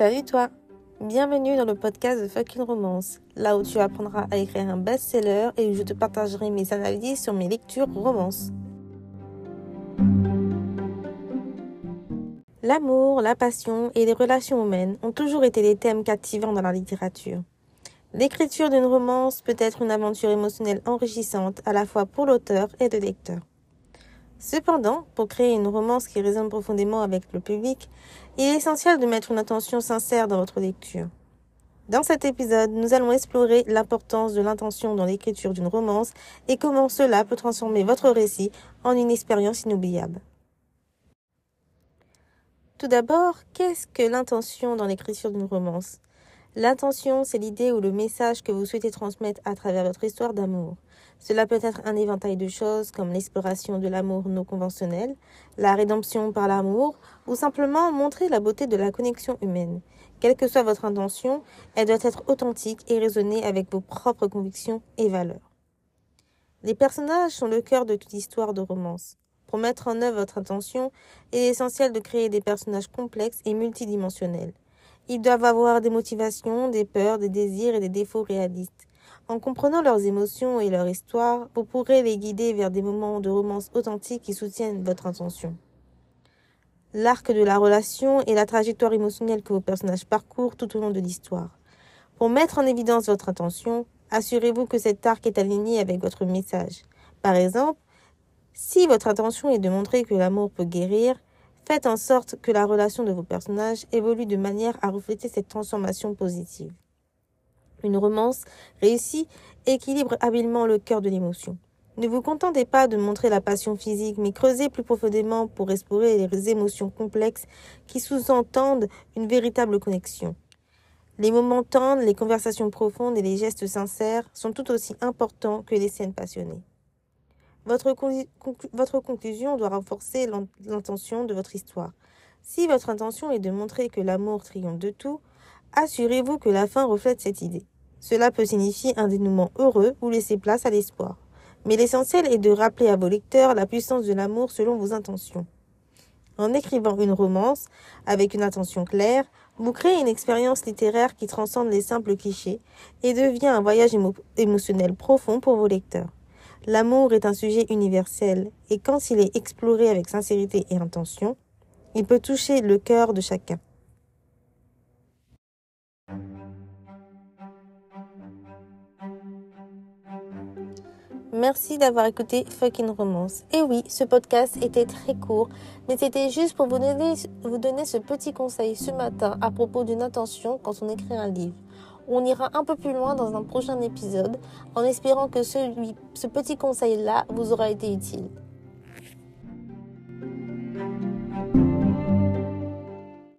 Salut toi Bienvenue dans le podcast de Fucking Romance, là où tu apprendras à écrire un best-seller et où je te partagerai mes analyses sur mes lectures romances. L'amour, la passion et les relations humaines ont toujours été des thèmes captivants dans la littérature. L'écriture d'une romance peut être une aventure émotionnelle enrichissante à la fois pour l'auteur et le lecteur. Cependant, pour créer une romance qui résonne profondément avec le public, il est essentiel de mettre une intention sincère dans votre lecture. Dans cet épisode, nous allons explorer l'importance de l'intention dans l'écriture d'une romance et comment cela peut transformer votre récit en une expérience inoubliable. Tout d'abord, qu'est-ce que l'intention dans l'écriture d'une romance? L'intention, c'est l'idée ou le message que vous souhaitez transmettre à travers votre histoire d'amour. Cela peut être un éventail de choses comme l'exploration de l'amour non conventionnel, la rédemption par l'amour, ou simplement montrer la beauté de la connexion humaine. Quelle que soit votre intention, elle doit être authentique et résonner avec vos propres convictions et valeurs. Les personnages sont le cœur de toute histoire de romance. Pour mettre en œuvre votre intention, il est essentiel de créer des personnages complexes et multidimensionnels. Ils doivent avoir des motivations, des peurs, des désirs et des défauts réalistes. En comprenant leurs émotions et leur histoire, vous pourrez les guider vers des moments de romance authentiques qui soutiennent votre intention. L'arc de la relation est la trajectoire émotionnelle que vos personnages parcourent tout au long de l'histoire. Pour mettre en évidence votre intention, assurez-vous que cet arc est aligné avec votre message. Par exemple, si votre intention est de montrer que l'amour peut guérir, Faites en sorte que la relation de vos personnages évolue de manière à refléter cette transformation positive. Une romance réussie équilibre habilement le cœur de l'émotion. Ne vous contentez pas de montrer la passion physique, mais creusez plus profondément pour explorer les émotions complexes qui sous-entendent une véritable connexion. Les moments tendres, les conversations profondes et les gestes sincères sont tout aussi importants que les scènes passionnées. Votre, conclusion doit renforcer l'intention de votre histoire. Si votre intention est de montrer que l'amour triomphe de tout, assurez-vous que la fin reflète cette idée. Cela peut signifier un dénouement heureux ou laisser place à l'espoir. Mais l'essentiel est de rappeler à vos lecteurs la puissance de l'amour selon vos intentions. En écrivant une romance avec une intention claire, vous créez une expérience littéraire qui transcende les simples clichés et devient un voyage émotionnel profond pour vos lecteurs. L'amour est un sujet universel et quand il est exploré avec sincérité et intention, il peut toucher le cœur de chacun. Merci d'avoir écouté Fucking Romance. Et oui, ce podcast était très court, mais c'était juste pour vous donner, ce petit conseil ce matin à propos d'une intention quand on écrit un livre. On ira un peu plus loin dans un prochain épisode en espérant que ce petit conseil-là vous aura été utile.